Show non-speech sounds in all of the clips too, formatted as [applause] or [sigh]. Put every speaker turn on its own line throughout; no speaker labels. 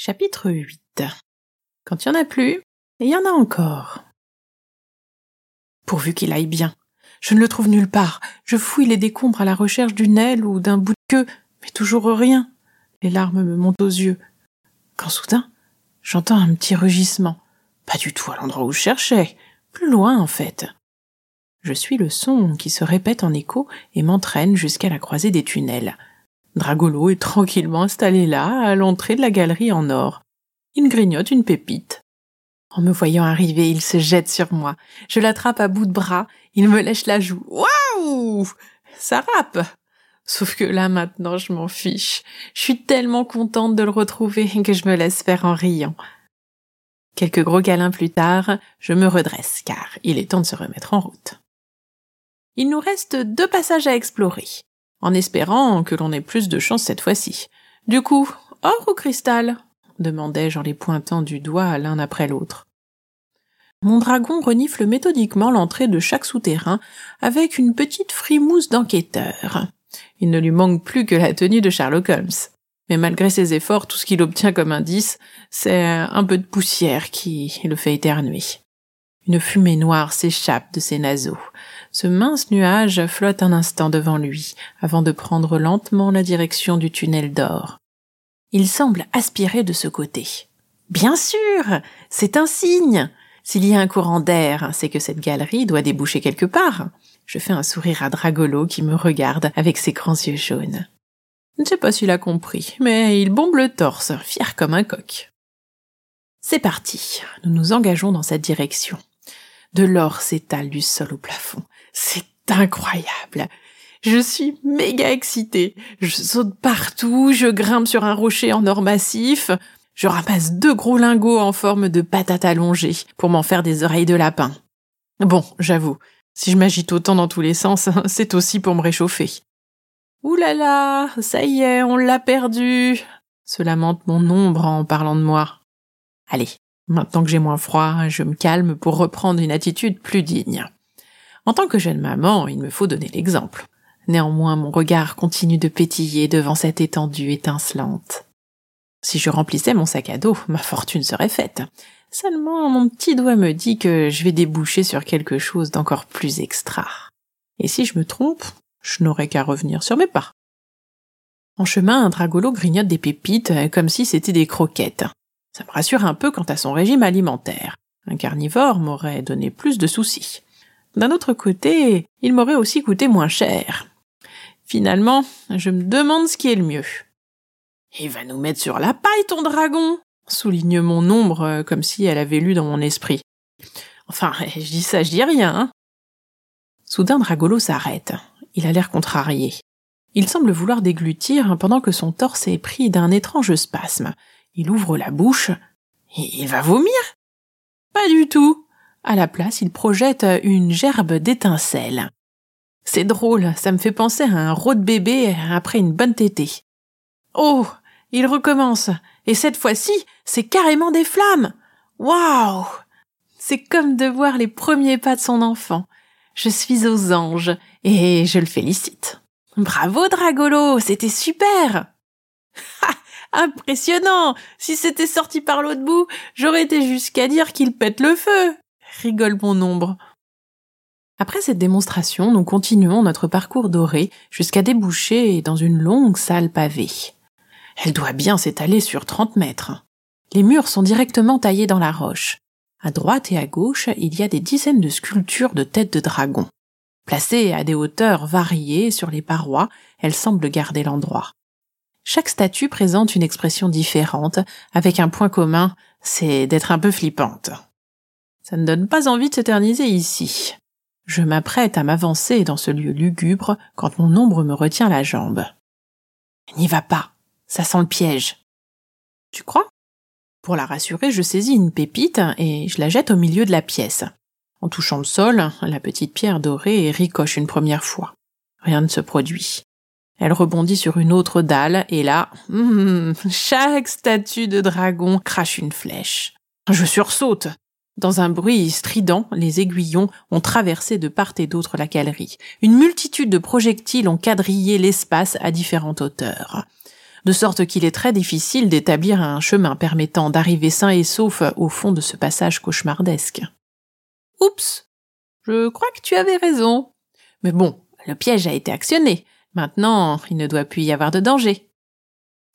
Chapitre 8 Quand il y en a plus, il y en a encore. Pourvu qu'il aille bien. Je ne le trouve nulle part. Je fouille les décombres à la recherche d'une aile ou d'un bout de queue, mais toujours rien. Les larmes me montent aux yeux. Quand soudain, j'entends un petit rugissement. Pas du tout à l'endroit où je cherchais. Plus loin, en fait. Je suis le son qui se répète en écho et m'entraîne jusqu'à la croisée des tunnels. Dragolo est tranquillement installé là, à l'entrée de la galerie en or. Il grignote une pépite. En me voyant arriver, il se jette sur moi. Je l'attrape à bout de bras, il me lèche la joue. Waouh Ça rappe Sauf que là maintenant je m'en fiche. Je suis tellement contente de le retrouver que je me laisse faire en riant. Quelques gros câlins plus tard, je me redresse car il est temps de se remettre en route. Il nous reste deux passages à explorer en espérant que l'on ait plus de chance cette fois-ci. Du coup, or ou cristal demandai-je en les pointant du doigt l'un après l'autre. Mon dragon renifle méthodiquement l'entrée de chaque souterrain avec une petite frimousse d'enquêteur. Il ne lui manque plus que la tenue de Sherlock Holmes. Mais malgré ses efforts, tout ce qu'il obtient comme indice, c'est un peu de poussière qui le fait éternuer. Une fumée noire s'échappe de ses naseaux. Ce mince nuage flotte un instant devant lui, avant de prendre lentement la direction du tunnel d'or. Il semble aspirer de ce côté. Bien sûr, c'est un signe. S'il y a un courant d'air, c'est que cette galerie doit déboucher quelque part. Je fais un sourire à Dragolo qui me regarde avec ses grands yeux jaunes. Je ne sais pas s'il a compris, mais il bombe le torse, fier comme un coq. C'est parti. Nous nous engageons dans cette direction. De l'or s'étale du sol au plafond. C'est incroyable. Je suis méga excitée. Je saute partout, je grimpe sur un rocher en or massif, je ramasse deux gros lingots en forme de patate allongée pour m'en faire des oreilles de lapin. Bon, j'avoue, si je m'agite autant dans tous les sens, c'est aussi pour me réchauffer. Ouh là là, ça y est, on l'a perdu, se lamente mon ombre en parlant de moi. Allez, maintenant que j'ai moins froid, je me calme pour reprendre une attitude plus digne. En tant que jeune maman, il me faut donner l'exemple. Néanmoins, mon regard continue de pétiller devant cette étendue étincelante. Si je remplissais mon sac à dos, ma fortune serait faite. Seulement, mon petit doigt me dit que je vais déboucher sur quelque chose d'encore plus extra. Et si je me trompe, je n'aurai qu'à revenir sur mes pas. En chemin, un dragolo grignote des pépites comme si c'était des croquettes. Ça me rassure un peu quant à son régime alimentaire. Un carnivore m'aurait donné plus de soucis. D'un autre côté, il m'aurait aussi coûté moins cher. Finalement, je me demande ce qui est le mieux. Il va nous mettre sur la paille, ton dragon souligne mon ombre euh, comme si elle avait lu dans mon esprit. Enfin, [laughs] je dis ça, je dis rien. Hein. Soudain, Dragolo s'arrête. Il a l'air contrarié. Il semble vouloir déglutir pendant que son torse est pris d'un étrange spasme. Il ouvre la bouche. Il va vomir Pas du tout. À la place, il projette une gerbe d'étincelles. C'est drôle, ça me fait penser à un rot de bébé après une bonne tétée. Oh, il recommence, et cette fois-ci, c'est carrément des flammes. Waouh! C'est comme de voir les premiers pas de son enfant. Je suis aux anges, et je le félicite. Bravo, Dragolo, c'était super! [laughs] Impressionnant! Si c'était sorti par l'autre bout, j'aurais été jusqu'à dire qu'il pète le feu rigole mon ombre. Après cette démonstration, nous continuons notre parcours doré jusqu'à déboucher dans une longue salle pavée. Elle doit bien s'étaler sur trente mètres. Les murs sont directement taillés dans la roche. À droite et à gauche, il y a des dizaines de sculptures de têtes de dragon. Placées à des hauteurs variées sur les parois, elles semblent garder l'endroit. Chaque statue présente une expression différente, avec un point commun, c'est d'être un peu flippante. Ça ne donne pas envie de s'éterniser ici. Je m'apprête à m'avancer dans ce lieu lugubre quand mon ombre me retient la jambe. N'y va pas, ça sent le piège. Tu crois? Pour la rassurer, je saisis une pépite et je la jette au milieu de la pièce. En touchant le sol, la petite pierre dorée ricoche une première fois. Rien ne se produit. Elle rebondit sur une autre dalle et là, hum, chaque statue de dragon crache une flèche. Je sursaute. Dans un bruit strident, les aiguillons ont traversé de part et d'autre la galerie. Une multitude de projectiles ont quadrillé l'espace à différentes hauteurs. de sorte qu'il est très difficile d'établir un chemin permettant d'arriver sain et sauf au fond de ce passage cauchemardesque. Oups. Je crois que tu avais raison. Mais bon, le piège a été actionné. Maintenant, il ne doit plus y avoir de danger.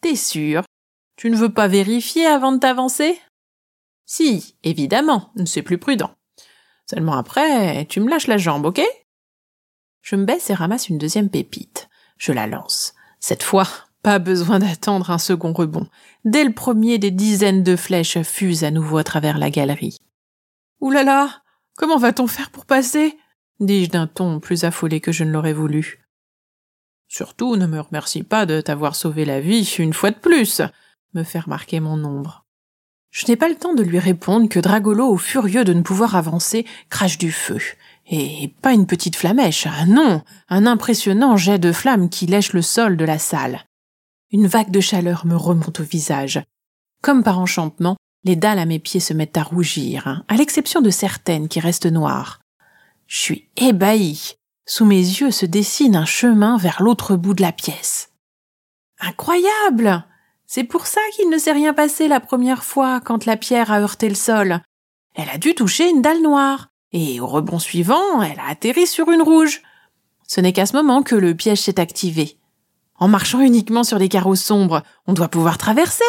T'es sûr? Tu ne veux pas vérifier avant de t'avancer? Si, évidemment, c'est plus prudent. Seulement après, tu me lâches la jambe, ok? Je me baisse et ramasse une deuxième pépite. Je la lance. Cette fois, pas besoin d'attendre un second rebond. Dès le premier, des dizaines de flèches fusent à nouveau à travers la galerie. Ouh là là Comment va-t-on faire pour passer? Dis-je d'un ton plus affolé que je ne l'aurais voulu. Surtout ne me remercie pas de t'avoir sauvé la vie une fois de plus, me fait remarquer mon ombre. Je n'ai pas le temps de lui répondre que Dragolo, furieux de ne pouvoir avancer, crache du feu. Et pas une petite flamèche, ah non, un impressionnant jet de flamme qui lèche le sol de la salle. Une vague de chaleur me remonte au visage. Comme par enchantement, les dalles à mes pieds se mettent à rougir, hein, à l'exception de certaines qui restent noires. Je suis ébahi. Sous mes yeux se dessine un chemin vers l'autre bout de la pièce. Incroyable. C'est pour ça qu'il ne s'est rien passé la première fois quand la pierre a heurté le sol. Elle a dû toucher une dalle noire, et au rebond suivant, elle a atterri sur une rouge. Ce n'est qu'à ce moment que le piège s'est activé. En marchant uniquement sur des carreaux sombres, on doit pouvoir traverser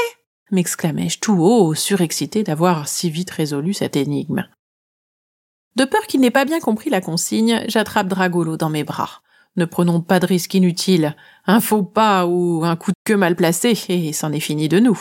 m'exclamai-je tout haut, surexcité d'avoir si vite résolu cette énigme. De peur qu'il n'ait pas bien compris la consigne, j'attrape Dragolo dans mes bras. Ne prenons pas de risque inutile. Un faux pas ou un coup de queue mal placé, et c'en est fini de nous.